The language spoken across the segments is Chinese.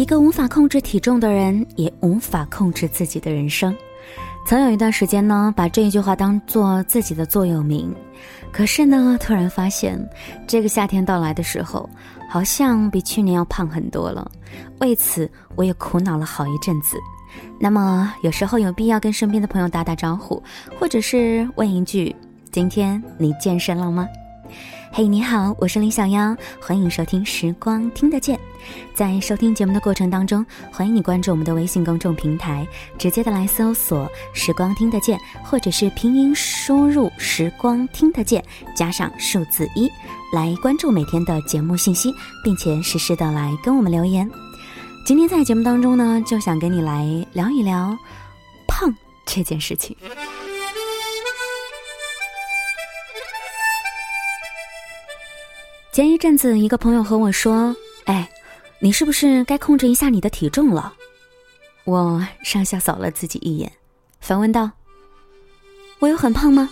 一个无法控制体重的人，也无法控制自己的人生。曾有一段时间呢，把这一句话当做自己的座右铭。可是呢，突然发现，这个夏天到来的时候，好像比去年要胖很多了。为此，我也苦恼了好一阵子。那么，有时候有必要跟身边的朋友打打招呼，或者是问一句：“今天你健身了吗？”嘿，你好，我是林小妖，欢迎收听《时光听得见》。在收听节目的过程当中，欢迎你关注我们的微信公众平台，直接的来搜索“时光听得见”，或者是拼音输入“时光听得见”加上数字一，来关注每天的节目信息，并且实时的来跟我们留言。今天在节目当中呢，就想跟你来聊一聊胖这件事情。前一阵子，一个朋友和我说：“哎，你是不是该控制一下你的体重了？”我上下扫了自己一眼，反问道：“我有很胖吗？”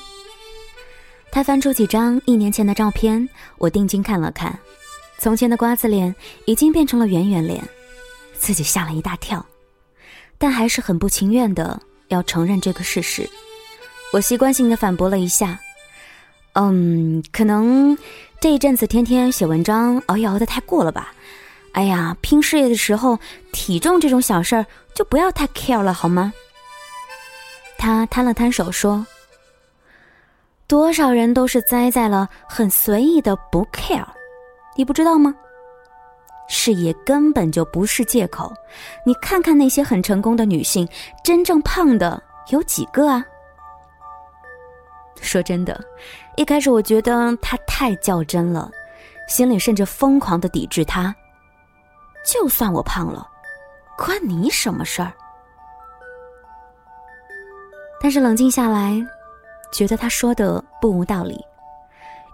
他翻出几张一年前的照片，我定睛看了看，从前的瓜子脸已经变成了圆圆脸，自己吓了一大跳，但还是很不情愿的要承认这个事实。我习惯性的反驳了一下：“嗯，可能……”这一阵子天天写文章，熬夜熬得太过了吧？哎呀，拼事业的时候，体重这种小事儿就不要太 care 了，好吗？他摊了摊手说：“多少人都是栽在了很随意的不 care，你不知道吗？事业根本就不是借口。你看看那些很成功的女性，真正胖的有几个啊？”说真的，一开始我觉得他太较真了，心里甚至疯狂的抵制他。就算我胖了，关你什么事儿？但是冷静下来，觉得他说的不无道理。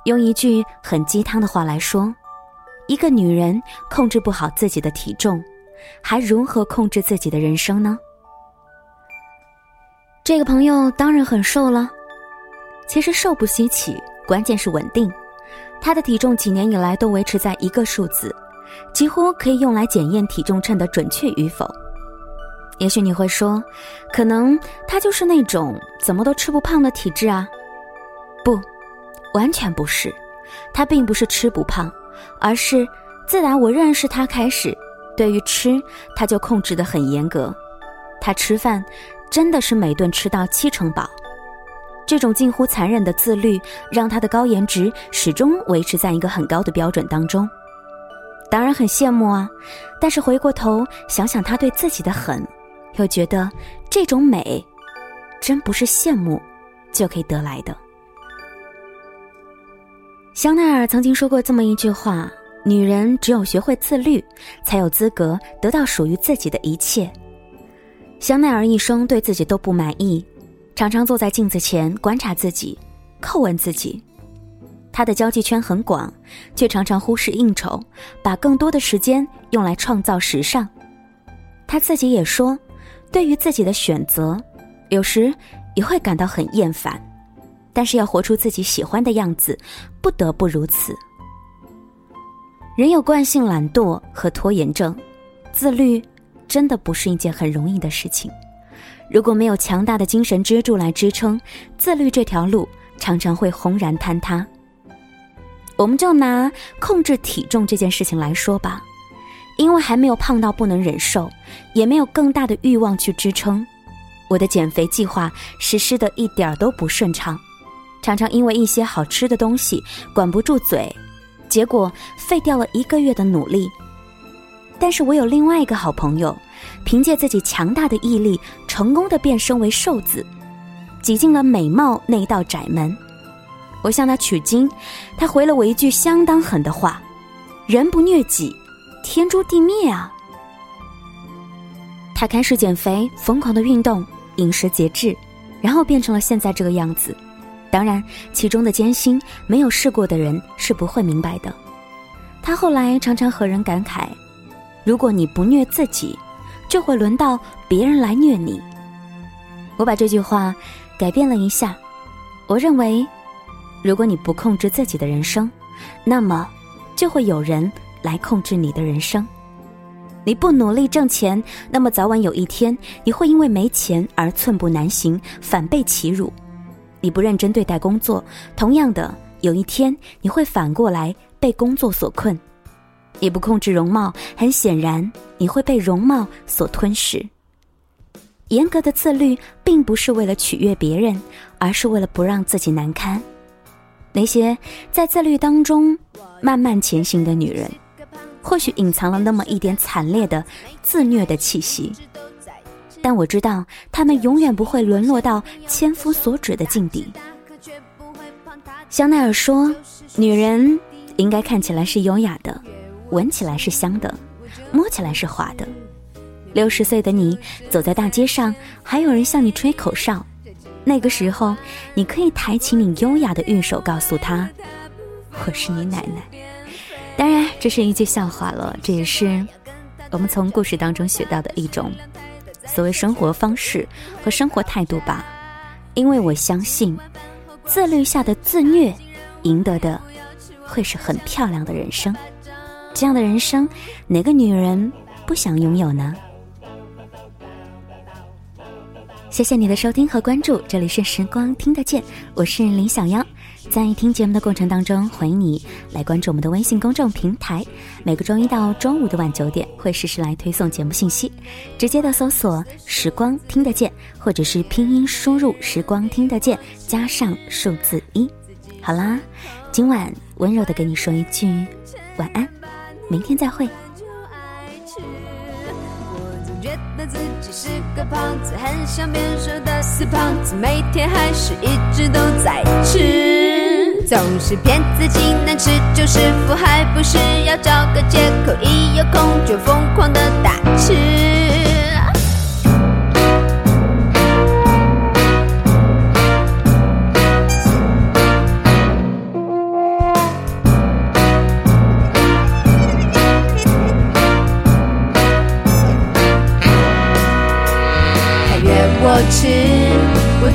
用一句很鸡汤的话来说，一个女人控制不好自己的体重，还如何控制自己的人生呢？这个朋友当然很瘦了。其实瘦不稀奇，关键是稳定。他的体重几年以来都维持在一个数字，几乎可以用来检验体重秤的准确与否。也许你会说，可能他就是那种怎么都吃不胖的体质啊？不，完全不是。他并不是吃不胖，而是自打我认识他开始，对于吃他就控制得很严格。他吃饭真的是每顿吃到七成饱。这种近乎残忍的自律，让他的高颜值始终维持在一个很高的标准当中。当然很羡慕啊，但是回过头想想他对自己的狠，又觉得这种美，真不是羡慕就可以得来的。香奈儿曾经说过这么一句话：“女人只有学会自律，才有资格得到属于自己的一切。”香奈儿一生对自己都不满意。常常坐在镜子前观察自己，叩问自己。他的交际圈很广，却常常忽视应酬，把更多的时间用来创造时尚。他自己也说，对于自己的选择，有时也会感到很厌烦，但是要活出自己喜欢的样子，不得不如此。人有惯性懒惰和拖延症，自律真的不是一件很容易的事情。如果没有强大的精神支柱来支撑，自律这条路常常会轰然坍塌。我们就拿控制体重这件事情来说吧，因为还没有胖到不能忍受，也没有更大的欲望去支撑，我的减肥计划实施的一点都不顺畅，常常因为一些好吃的东西管不住嘴，结果废掉了一个月的努力。但是我有另外一个好朋友。凭借自己强大的毅力，成功的变身为瘦子，挤进了美貌那一道窄门。我向他取经，他回了我一句相当狠的话：“人不虐己，天诛地灭啊！”他开始减肥，疯狂的运动，饮食节制，然后变成了现在这个样子。当然，其中的艰辛，没有试过的人是不会明白的。他后来常常和人感慨：“如果你不虐自己。”就会轮到别人来虐你。我把这句话改变了一下，我认为，如果你不控制自己的人生，那么就会有人来控制你的人生。你不努力挣钱，那么早晚有一天你会因为没钱而寸步难行，反被欺辱；你不认真对待工作，同样的，有一天你会反过来被工作所困；你不控制容貌，很显然你会被容貌所吞噬。严格的自律并不是为了取悦别人，而是为了不让自己难堪。那些在自律当中慢慢前行的女人。或许隐藏了那么一点惨烈的自虐的气息，但我知道他们永远不会沦落到千夫所指的境地。香奈儿说：“女人应该看起来是优雅的，闻起来是香的，摸起来是滑的。六十岁的你走在大街上，还有人向你吹口哨，那个时候你可以抬起你优雅的玉手，告诉他：我是你奶奶。”当然，这是一句笑话了，这也是我们从故事当中学到的一种所谓生活方式和生活态度吧。因为我相信，自律下的自虐，赢得的会是很漂亮的人生。这样的人生，哪个女人不想拥有呢？谢谢你的收听和关注，这里是时光听得见，我是林小妖。在听节目的过程当中，欢迎你来关注我们的微信公众平台。每个周一到周五的晚九点，会实时来推送节目信息。直接的搜索“时光听得见”，或者是拼音输入“时光听得见”加上数字一。好啦，今晚温柔的跟你说一句晚安，明天再会。我总觉得自己是个胖子，很想变瘦的死胖子，每天还是一直都在吃，总是骗自己难吃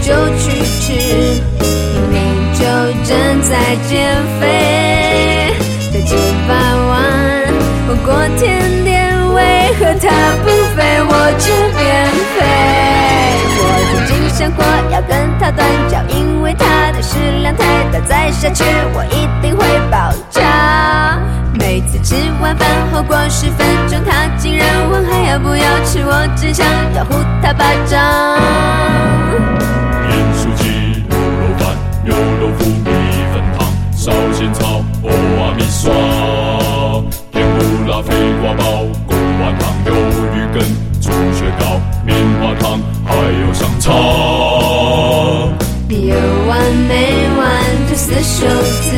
就去吃，明明就正在减肥的几百万火锅甜点，为何它不肥，我却变肥？我曾经想过要跟他断交，因为他的食量太大，再下去我一定会爆炸。每次吃完饭后过十分钟，他竟然问还要不要吃，我只想要呼他巴掌。牛肉脯米粉汤、烧仙草、欧阿米刷、甜不辣肥瓜包、贡丸汤、鱿鱼羹、猪血糕、棉花糖，还有香肠。有完没完这四手字，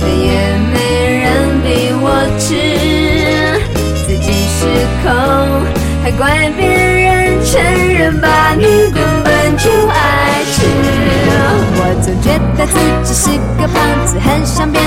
也没人逼我吃，自己失控还怪别人，承认吧，你个胖子，很想变